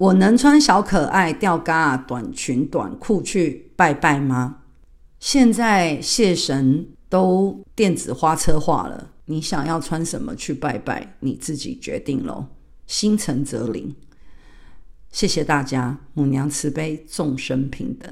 我能穿小可爱吊嘎短裙短裤去拜拜吗？现在谢神都电子花车化了，你想要穿什么去拜拜，你自己决定喽。心诚则灵。谢谢大家，母娘慈悲，众生平等。